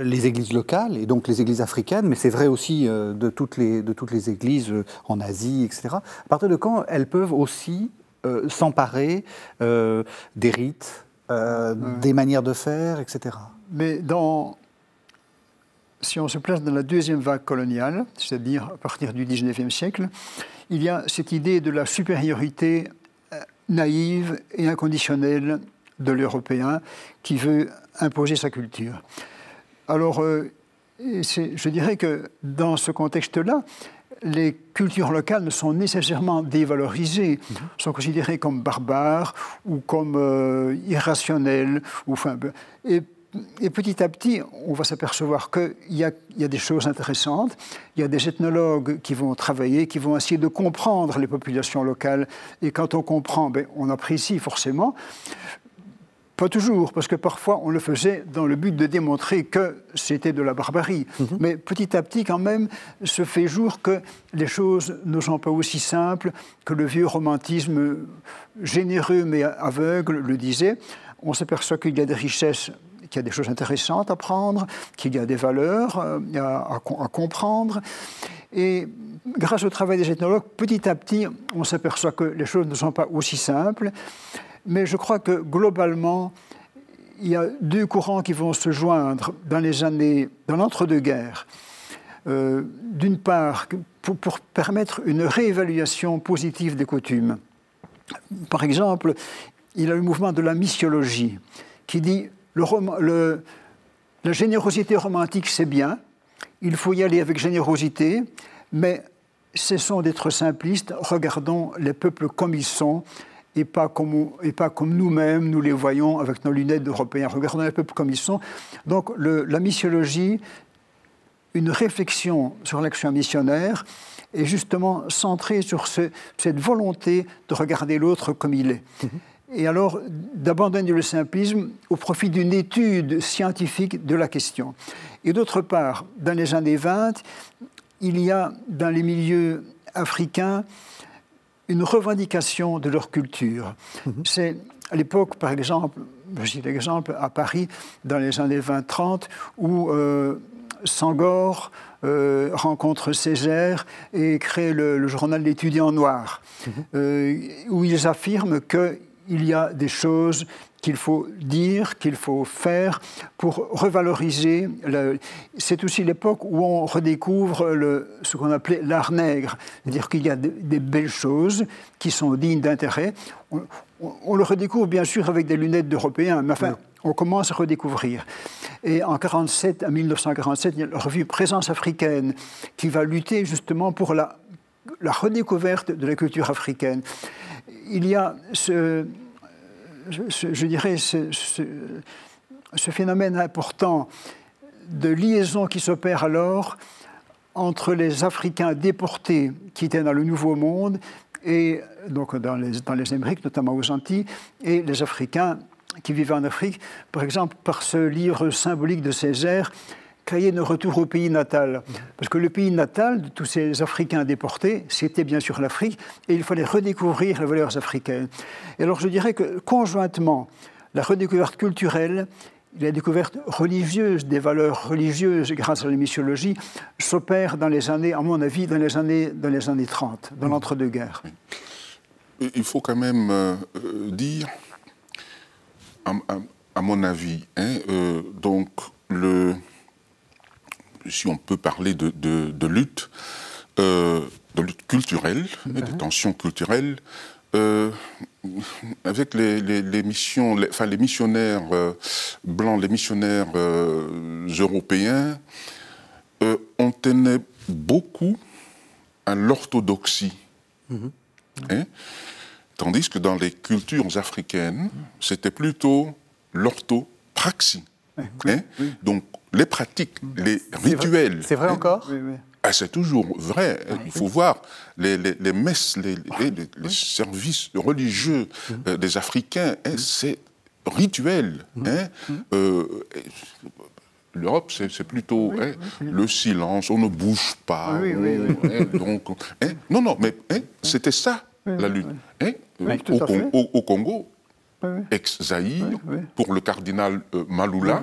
les églises locales, et donc les églises africaines, mais c'est vrai aussi de, toutes les, de toutes les églises en Asie, etc., à partir de quand elles peuvent aussi euh, s'emparer euh, des rites, euh, des manières de faire, etc. Mais dans, si on se place dans la deuxième vague coloniale, c'est-à-dire à partir du 19e siècle, il y a cette idée de la supériorité naïve et inconditionnelle de l'Européen qui veut imposer sa culture. Alors, je dirais que dans ce contexte-là, les cultures locales ne sont nécessairement dévalorisées, mhm. sont considérées comme barbares ou comme euh, irrationnelles. Ou, enfin, et, petit à petit, on va s'apercevoir qu'il y, y, a des choses intéressantes. Il y a des ethnologues qui vont travailler, qui vont essayer de comprendre les populations locales. Et quand on comprend, ben, on apprécie forcément. Pas toujours, parce que parfois on le faisait dans le but de démontrer que c'était de la barbarie. Mhm. Mais petit à petit, quand même, se fait jour que les choses ne sont pas aussi simples que le vieux romantisme généreux mais aveugle le disait. On s'aperçoit qu'il y a des richesses qu'il y a des choses intéressantes à prendre, qu'il y a des valeurs euh, à, à, comprendre. Et grâce au travail des ethnologues, petit à petit, on s'aperçoit que les choses ne sont pas aussi simples mais je crois que globalement, il y a deux courants qui vont se joindre dans les années, dans l'entre-deux-guerres. Euh, d'une part, pour, permettre une réévaluation positive des coutumes. Par exemple, il y a le mouvement de la missiologie qui dit le, la générosité romantique, c'est bien, il faut y aller avec générosité, mais cessons d'être simplistes, regardons les peuples comme ils sont et pas comme, et pas comme nous-mêmes, nous les voyons avec nos lunettes d'Européens. Regardons les peuples comme ils sont. Donc la missiologie, une réflexion sur l'action missionnaire, est justement centrée sur cette volonté de regarder l'autre comme il est. Mhm. Et alors d'abandonner le simplisme au profit d'une étude scientifique de la question. Et d'autre part, dans les années 20, il y a dans les milieux africains une revendication de leur culture. Mhm. C'est à l'époque, par exemple, je cite l'exemple à Paris, dans les années 20-30, où euh, Sangor euh, rencontre Césaire et crée le, journal L'étudiant noir, mhm. euh, où ils affirment qu'il y a des choses qu'il faut dire, qu'il faut faire pour revaloriser. C'est aussi l'époque où on redécouvre le, ce qu'on appelait l'art nègre, c'est-à-dire qu'il y a des belles choses qui sont dignes d'intérêt. On, le redécouvre bien sûr avec des lunettes d'Européens, mais enfin, on commence à redécouvrir. Et en 47, à 1947, il y a la revue Présence africaine qui va lutter justement pour la, la redécouverte de la culture africaine. Il y a ce, je, dirais, ce, phénomène important de liaison qui s'opère alors entre les Africains déportés qui étaient dans le Nouveau Monde, et donc dans les, dans les Amériques, notamment aux Antilles, et les Africains qui vivaient en Afrique, par exemple par ce livre symbolique de Césaire, Cahier de retour au pays natal. Parce que le pays natal de tous ces Africains déportés, c'était bien sûr l'Afrique, et il fallait redécouvrir les valeurs africaines. Et alors je dirais que conjointement, la redécouverte culturelle, la découverte religieuse des valeurs religieuses grâce à la missiologie s'opère dans les années, à mon avis, dans les années, dans les années 30, dans l'entre-deux-guerres. Il faut quand même euh, euh, dire, à, mon avis, hein, euh, donc le, si on peut parler de, lutte, euh, de lutte culturelle, de tensions culturelles, euh, avec les, missions, enfin les missionnaires euh, blancs, les missionnaires européens, on tenait beaucoup à l'orthodoxie. Mhm. Hein? Tandis que dans les cultures africaines, c'était plutôt l'orthopraxie. Hein? Donc les pratiques, les rituels. C'est vrai, encore ah, c'est toujours vrai. Ah, Il faut voir les, messes, les, services religieux mhm. euh, des Africains, hein, mhm. c'est rituel. Hein. Euh, L'Europe, c'est plutôt le silence, on ne bouge pas. donc, non, non, mais c'était ça, la lutte. au, Congo, ex-Zaïre, pour le cardinal euh, Maloula,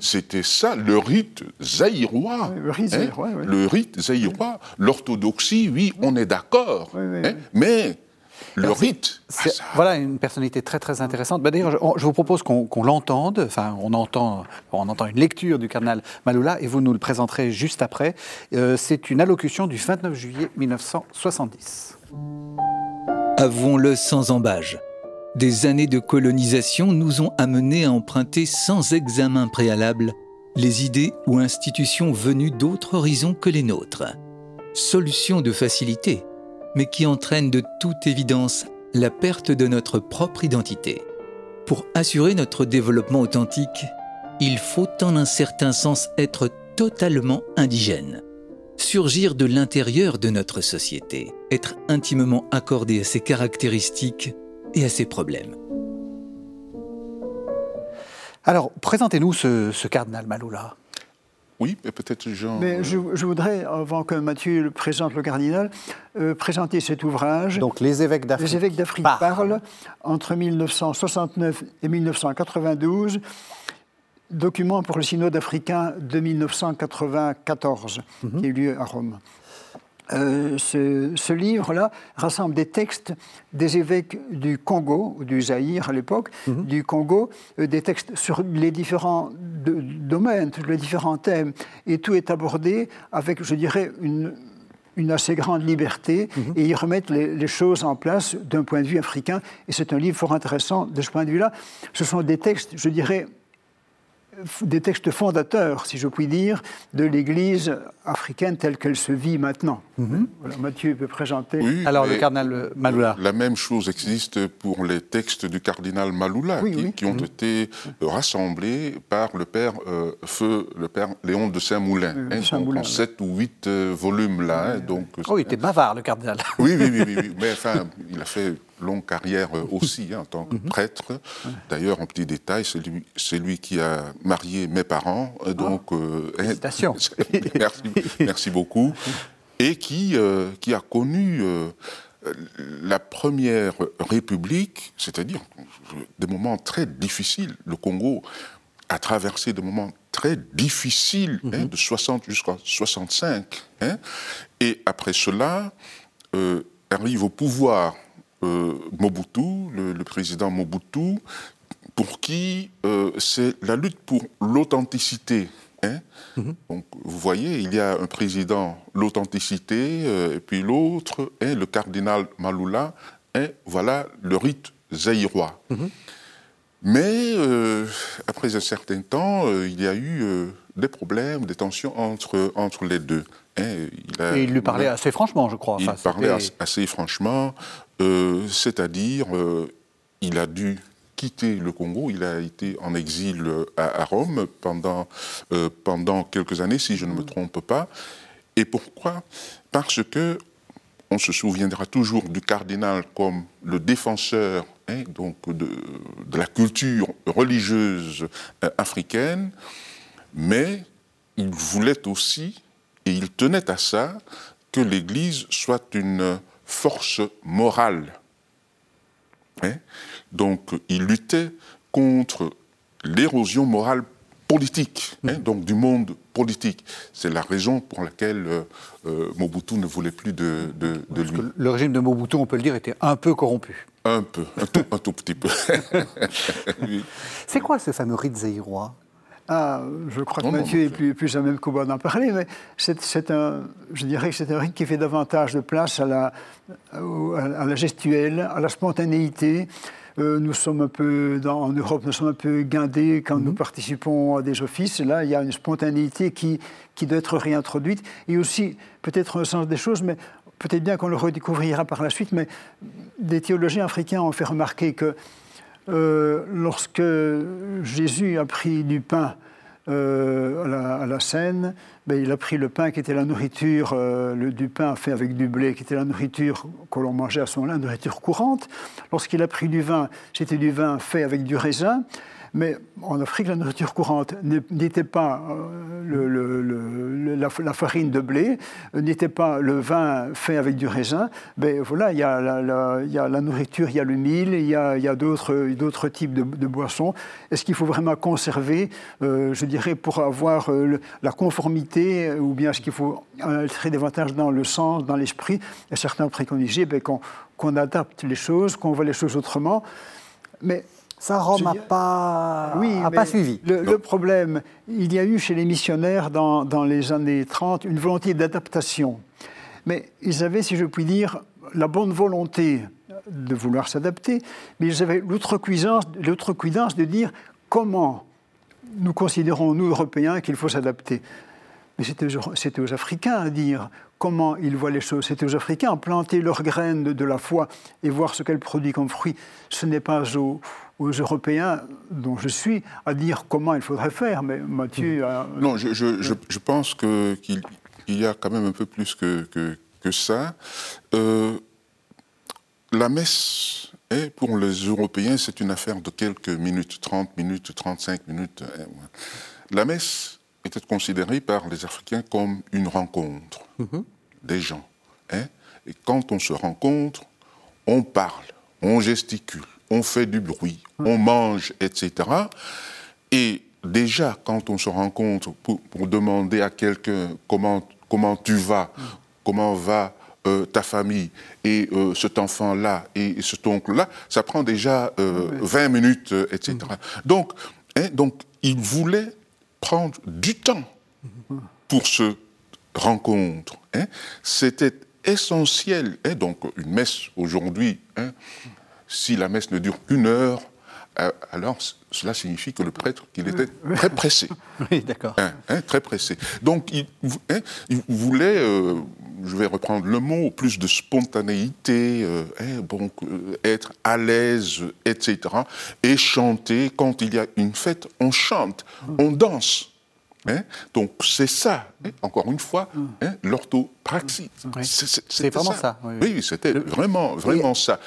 c'était ça, le rite zaïrois. le rite hein, Le rite zaïrois. L'orthodoxie, oui, on est d'accord. Hein, mais le rite. Ah, voilà une personnalité très très intéressante. Bah, d'ailleurs, je, vous propose qu'on l'entende. Enfin, on entend, on entend une lecture du cardinal Maloula et vous nous le présenterez juste après. Euh, c'est une allocution du 29 juillet 1970. Avouons-le sans embâge. Des années de colonisation nous ont amenés à emprunter sans examen préalable les idées ou institutions venues d'autres horizons que les nôtres. Solution de facilité, mais qui entraîne de toute évidence la perte de notre propre identité. Pour assurer notre développement authentique, il faut en un certain sens être totalement indigène. Surgir de l'intérieur de notre société, être intimement accordé à ses caractéristiques et à ses problèmes. Alors, présentez-nous ce, cardinal Maloula. Oui, peut-être Jean. Mais euh, je, voudrais, avant que Mathieu présente le cardinal, euh, présenter cet ouvrage. Donc, Les évêques d'Afrique. Les évêques d'Afrique parlent. entre 1969 et 1992. Document pour le synode africain de 1994, mhm. qui a eu lieu à Rome. Euh, ce, livre-là rassemble des textes des évêques du Congo, du Zaïre à l'époque, mhm. du Congo, euh, des textes sur les différents domaines, sur les différents thèmes, et tout est abordé avec, je dirais, une, assez grande liberté, mhm. et ils remettent les, les choses en place d'un point de vue africain, et c'est un livre fort intéressant de ce point de vue-là. Ce sont des textes, je dirais, des textes fondateurs, si je puis dire, de l'Église africaine telle qu'elle se vit maintenant. Mhm. voilà, Mathieu peut présenter. Oui, Alors, le cardinal Maloula. La même chose existe pour les textes du cardinal Maloula, Oui, qui, oui. qui ont été euh, rassemblés par le père euh, Feu, le père Léon de Saint-Moulin, Oui, hein, en oui. sept ou huit euh, volumes là. hein, donc, Oh, il était bavard, le cardinal. Oui, oui, oui, oui, oui. Mais enfin, il a fait longue carrière euh, aussi hein, en tant Mhm. que prêtre. D'ailleurs, en petit détail, c'est lui, lui qui a marié mes parents. euh, Donc, euh, Félicitations. merci, merci beaucoup. Et qui, euh, qui a connu euh, la première république, c'est-à-dire des moments très difficiles. Le Congo a traversé des moments très difficiles, hein, de 60 jusqu'à 65. hein. Et après cela, arrive au pouvoir euh, Mobutu, le, le président Mobutu, pour qui euh, c'est la lutte pour l'authenticité. hein. Donc, vous voyez, il y a un président, l'authenticité, euh, et puis l'autre, hein, le cardinal Malula, et voilà le rite zaïrois. Mais euh, après un certain temps, il y a eu des problèmes, des tensions entre, entre les deux. hein. Il a- Et il lui parlait assez franchement, je crois. il Enfin, parlait c'était- assez franchement, euh, c'est-à-dire euh, il a dû quitter le Congo, il a été en exil euh, à, à Rome pendant, pendant quelques années, si je ne me trompe pas. Et pourquoi? Parce que on se souviendra toujours du cardinal comme le défenseur hein, donc de, de la culture religieuse euh, africaine, mais il voulait aussi, et il tenait à ça, que l'Église soit une force morale. Hein? Donc il luttait contre l'érosion morale politique, hein, donc du monde politique. C'est la raison pour laquelle euh, euh, Mobutu ne voulait plus de, de- de lui. Le régime de Mobutu, on peut le dire, était un peu corrompu. Un peu, un tout, un tout petit peu. Oui. C'est quoi ce fameux rite zaïrois Ah, je crois que Non, Mathieu mais est plus, plus à même que moi d'en parler, mais c'est un, je dirais que c'est un rite qui fait davantage de place à la, au- à la gestuelle, à la spontanéité. Euh, nous sommes un peu, dans, en Europe, nous sommes un peu guindés quand nous participons à des offices. Là, il y a une spontanéité qui, qui doit être réintroduite. Et aussi, peut-être un sens des choses, mais peut-être bien qu'on le redécouvrira par la suite, mais des théologiens africains ont fait remarquer que euh, lorsque Jésus a pris du pain euh, à, la, Seine, ben, il a pris le pain qui était la nourriture, euh, le, du pain fait avec du blé, qui était la nourriture que l'on mangeait à ce moment-là, la nourriture courante. Lorsqu'il a pris du vin, c'était du vin fait avec du raisin. Mais en Afrique, la nourriture courante n'était pas euh, la, farine de blé, euh, n'était pas le vin fait avec du raisin. Ben voilà, il y a la, nourriture, il y a le mil, il y a, d'autres types de, boissons. Est-ce qu'il faut vraiment conserver, euh, je dirais, pour avoir la conformité, ou bien est-ce qu'il faut entrer davantage dans le sens, dans l'esprit? Et certains qu'on qu'on adapte les choses, qu'on voit les choses autrement. Mais Ça, Rome n'a pas, oui, a pas suivi. Le, le problème, il y a eu chez les missionnaires dans, dans les années 30 une volonté d'adaptation. Mais ils avaient, si je puis dire, la bonne volonté de vouloir s'adapter, mais ils avaient l'outrecuidance de dire comment nous considérons, nous, Européens, qu'il faut s'adapter. Mais c'était aux, Africains à dire comment ils voient les choses. C'était aux Africains à planter leurs graines de, de la foi et voir ce qu'elles produisent comme fruit. Ce n'est pas aux, aux Européens, dont je suis, à dire comment il faudrait faire. Mais Mathieu a... Non, je, je- je- je pense qu'il il y a quand même un peu plus que, que- que ça. Euh, la messe, est, pour les Européens, c'est une affaire de quelques minutes, 30 minutes, 35 minutes. hein. La messe était considérée par les Africains comme une rencontre des gens. hein. Et quand on se rencontre, on parle, on gesticule, on fait du bruit, on mange, etc. Et déjà, quand on se rencontre pour, pour demander à quelqu'un comment, comment tu vas, comment va euh, ta famille et euh, cet enfant-là et cet oncle-là, ça prend déjà euh, 20 minutes, euh, etc. Donc, hein, donc, il voulait prendre du temps pour se rencontre. hein. C'était essentiel. hein. Donc, une messe aujourd'hui, hein, si la messe ne dure qu'une heure, alors cela signifie que le prêtre, qu'il était très pressé. Oui, d'accord. Hein, très pressé. Donc il, voulait, euh, je vais reprendre le mot, plus de spontanéité, euh, bon, euh, être à l'aise, etc. Et chanter, quand il y a une fête, on chante, on danse. Donc c'est ça, encore une fois, l'orthopraxie. C'est vraiment ça. oui, c'était vraiment, vraiment ça.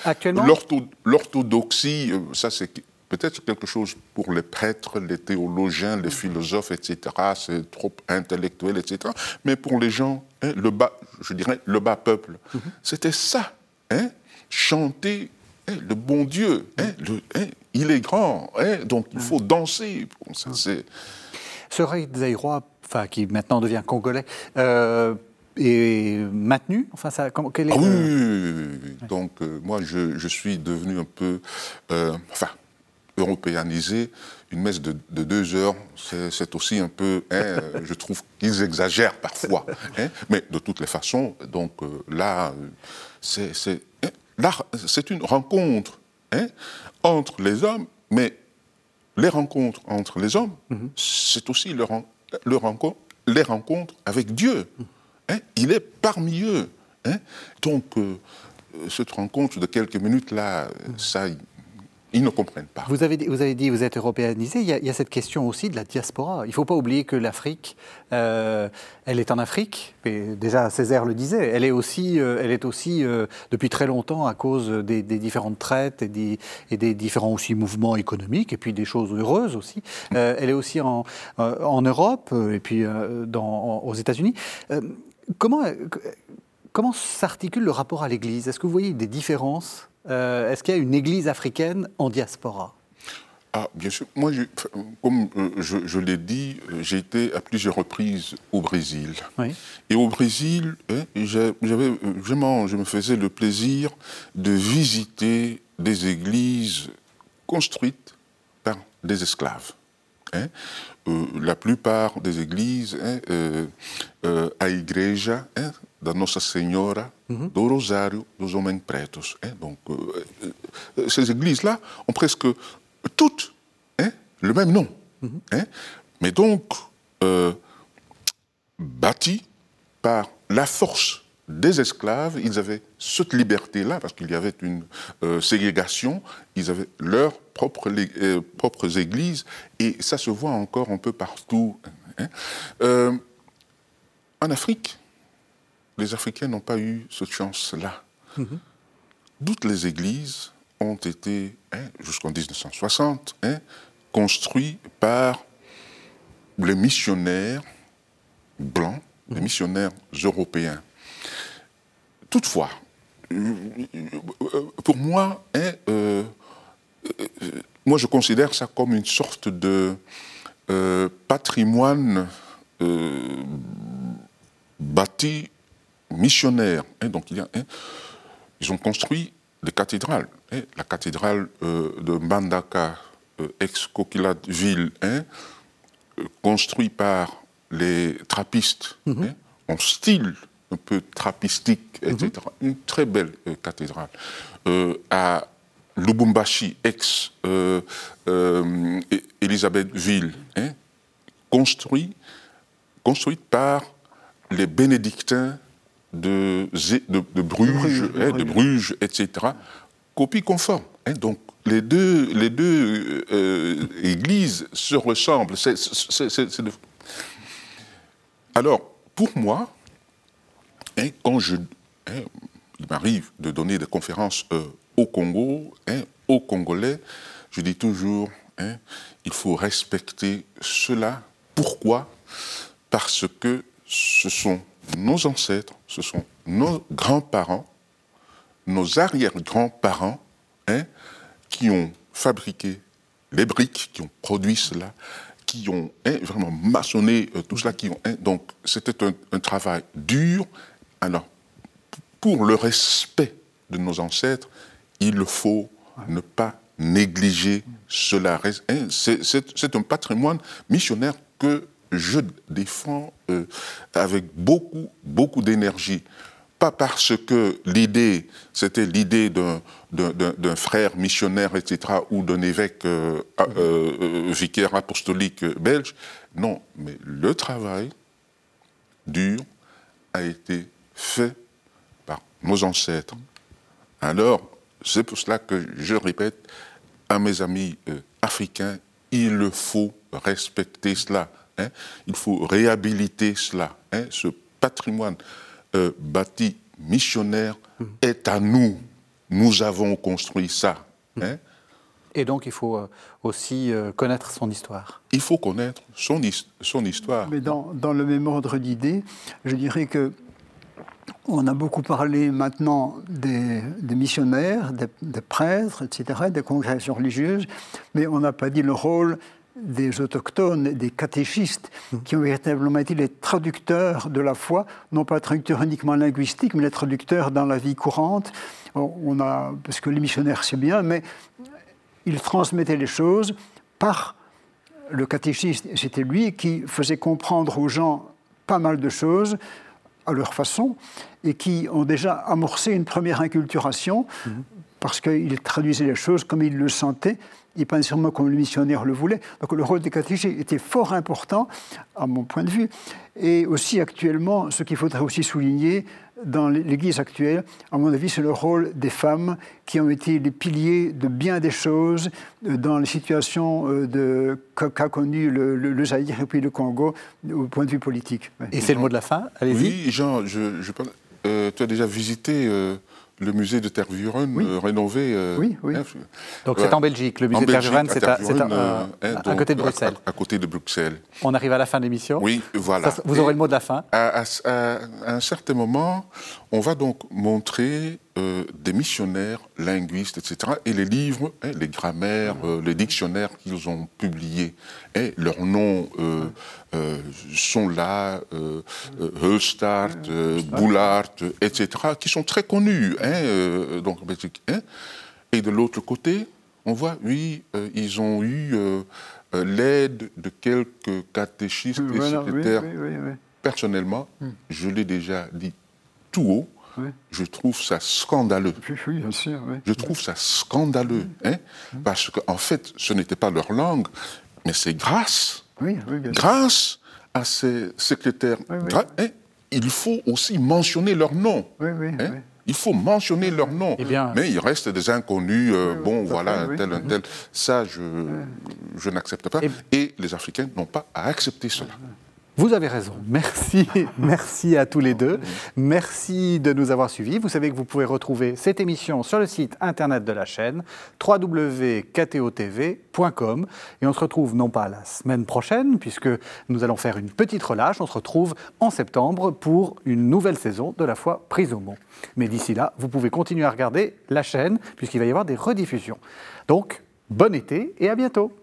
L'orthodoxie, ça c'est peut-être quelque chose pour les prêtres, les théologiens, les philosophes, etc. C'est trop intellectuel, etc. Mais pour les gens, hein, le bas, je dirais, le bas peuple, mhm. c'était ça. Hein, chanter hein, le bon Dieu. Le, il est grand, donc il faut danser. ça, Ce rey Zaïrois, enfin, qui maintenant devient congolais, euh, est maintenu? Enfin, ça, comment, quel est ah oui, Donc, euh, moi, je, je, suis devenu un peu. Euh, enfin, européaniser une messe de, deux heures, c'est aussi un peu, hein, je trouve qu'ils exagèrent parfois. Hein. mais de toutes les façons, donc euh, là, c'est hein, c'est une rencontre entre les hommes, mais les rencontres entre les hommes, mm-hmm. c'est aussi le, le rencontre, les rencontres avec Dieu. Il est parmi eux. Donc, euh, cette rencontre de quelques minutes là, ça ils ne comprennent pas. Vous avez, vous avez dit, vous êtes européanisé, il y, a, cette question aussi de la diaspora. Il ne faut pas oublier que l'Afrique, euh, elle est en Afrique, déjà Césaire le disait, elle est aussi, euh, elle est aussi euh, depuis très longtemps à cause des, différentes traites et des, différents aussi mouvements économiques, et puis des choses heureuses aussi. elle est aussi en, Europe, et puis aux États-Unis. comment s'articule le rapport à l'Église? Est-ce que vous voyez des différences euh, est-ce qu'il y a une église africaine en diaspora? Ah, bien sûr. Moi, comme euh, je, l'ai dit, euh, j'ai été à plusieurs reprises au Brésil. Et au Brésil, hein, j'avais vraiment, je me faisais le plaisir de visiter des églises construites par des esclaves. Hein. la plupart des églises, hein, à Igreja, da Nossa Senhora uhum. do Rosário dos Homens Pretos. Hein? Donc, euh, ces églises-là ont presque toutes hein, le même nom. Hein? Mais donc, euh, bâties par la force des esclaves, ils avaient cette liberté-là, parce qu'il y avait une euh, ségrégation, ils avaient leurs propres, euh, propres églises, et ça se voit encore un peu partout. Hein. Euh, en Afrique, les Africains n'ont pas eu cette chance-là. Mhm. Toutes les églises ont été, hein, jusqu'en 1960, hein, construites par les missionnaires blancs, les mhm. missionnaires européens. Toutefois, pour moi, hein, euh, moi je considère ça comme une sorte de euh, patrimoine euh, bâti missionnaires. Hein, donc il y a, hein, ils ont construit des cathédrales. Hein, la cathédrale euh, de Mbandaka, ex-Kokila ville, euh, construite par les trappistes, mhm. en style un peu trappistique, etc. Mhm. Une très belle cathédrale. à Lubumbashi, ex-Elisabethville, construite, construite par les bénédictins de, de, Bruges, de, Bruges, hein, etc., copie conforme. Hein. donc les deux, les deux euh, églises se ressemblent. Alors, pour moi, hein, quand je, il m'arrive de donner des conférences euh, au Congo, aux Congolais, je dis toujours, il faut respecter cela. Pourquoi? Parce que ce sont nos ancêtres, ce sont nos grands-parents, nos arrière-grands-parents, hein, qui ont fabriqué les briques, qui ont produit cela, qui ont hein, vraiment maçonné euh, tout cela, qui ont. Hein, donc, c'était un, travail dur. Alors, pour le respect de nos ancêtres, il faut ne pas négliger cela. C'est un patrimoine missionnaire que je défends euh, avec beaucoup, beaucoup d'énergie. pas parce que l'idée, c'était l'idée d'un frère missionnaire, etc., ou d'un évêque euh, euh, vicaire apostolique belge. Non, mais le travail dur a été fait par nos ancêtres. Alors, c'est pour cela que je répète à mes amis africains, il faut respecter cela. Hein. Il faut réhabiliter cela. Hein. Ce patrimoine euh, bâti missionnaire mmh. est à nous. Nous avons construit ça. Mmh. Hein. Et donc, il faut euh, aussi euh, connaître son histoire. Il faut connaître son, son histoire. Mais dans, dans le même ordre d'idées, je dirais que on a beaucoup parlé maintenant des, missionnaires, des, des, prêtres, etc., des congrégations religieuses, mais on n'a pas dit le rôle des autochtones, des catéchistes, qui ont véritablement été les traducteurs de la foi, non pas traducteurs uniquement linguistiques, mais les traducteurs dans la vie courante. On a, parce que les missionnaires, c'est bien, mais ils transmettaient les choses par le catéchiste. C'était lui qui faisait comprendre aux gens pas mal de choses à leur façon et qui ont déjà amorcé une première inculturation mhm. parce qu'ils traduisaient les choses comme ils le sentaient et pas nécessairement comme le missionnaire le voulait. Donc le rôle des catéchistes était fort important, à mon point de vue. Et aussi actuellement, ce qu'il faudrait aussi souligner dans l'Église actuelle, à mon avis, c'est le rôle des femmes qui ont été les piliers de bien des choses euh, dans les situations euh, qu'a connu le, le, Zaïre et puis le Congo au point de vue politique. Et c'est le mot de la fin? Allez-y. Oui, Jean, je, je euh, tu as déjà visité le musée de Tervuren euh, rénové. Euh, oui, oui. Hein, Donc c'est en Belgique. Le musée de Tervuren, c'est à, euh, à, côté de Bruxelles. À, côté de Bruxelles. On arrive à la fin de l'émission. Oui, voilà. vous aurez le mot de la fin. À, un certain moment, on va donc montrer des missionnaires, linguistes, etc. Et les livres, hein, les grammaires, les dictionnaires qu'ils ont publiés, et leurs noms sont là, Hulstart, Boulard, etc., qui sont très connus. Hein, euh, donc, hein. Et de l'autre côté, on voit, oui, euh, ils ont eu euh, l'aide de quelques catéchistes et secrétaires. Personnellement, hmm. je l'ai déjà dit tout haut, je trouve ça scandaleux. Oui, bien sûr, je trouve ça scandaleux, hein, parce qu'en fait, ce n'était pas leur langue, mais c'est grâce, grâce à ces secrétaires. il faut aussi mentionner leur nom. Il faut mentionner leur nom. Eh Mais il reste des inconnus, euh, bon, voilà, un tel, un tel. Ça, je, je n'accepte pas. Et les Africains n'ont pas à accepter cela. Vous avez raison. Merci, merci à tous les deux. Merci de nous avoir suivis. Vous savez que vous pouvez retrouver cette émission sur le site internet de la chaîne www.ktotv.com et on se retrouve non pas la semaine prochaine puisque nous allons faire une petite relâche. On se retrouve en septembre pour une nouvelle saison de la foi prise au mot. Mais d'ici là, vous pouvez continuer à regarder la chaîne puisqu'il va y avoir des rediffusions. Donc, bon été et à bientôt.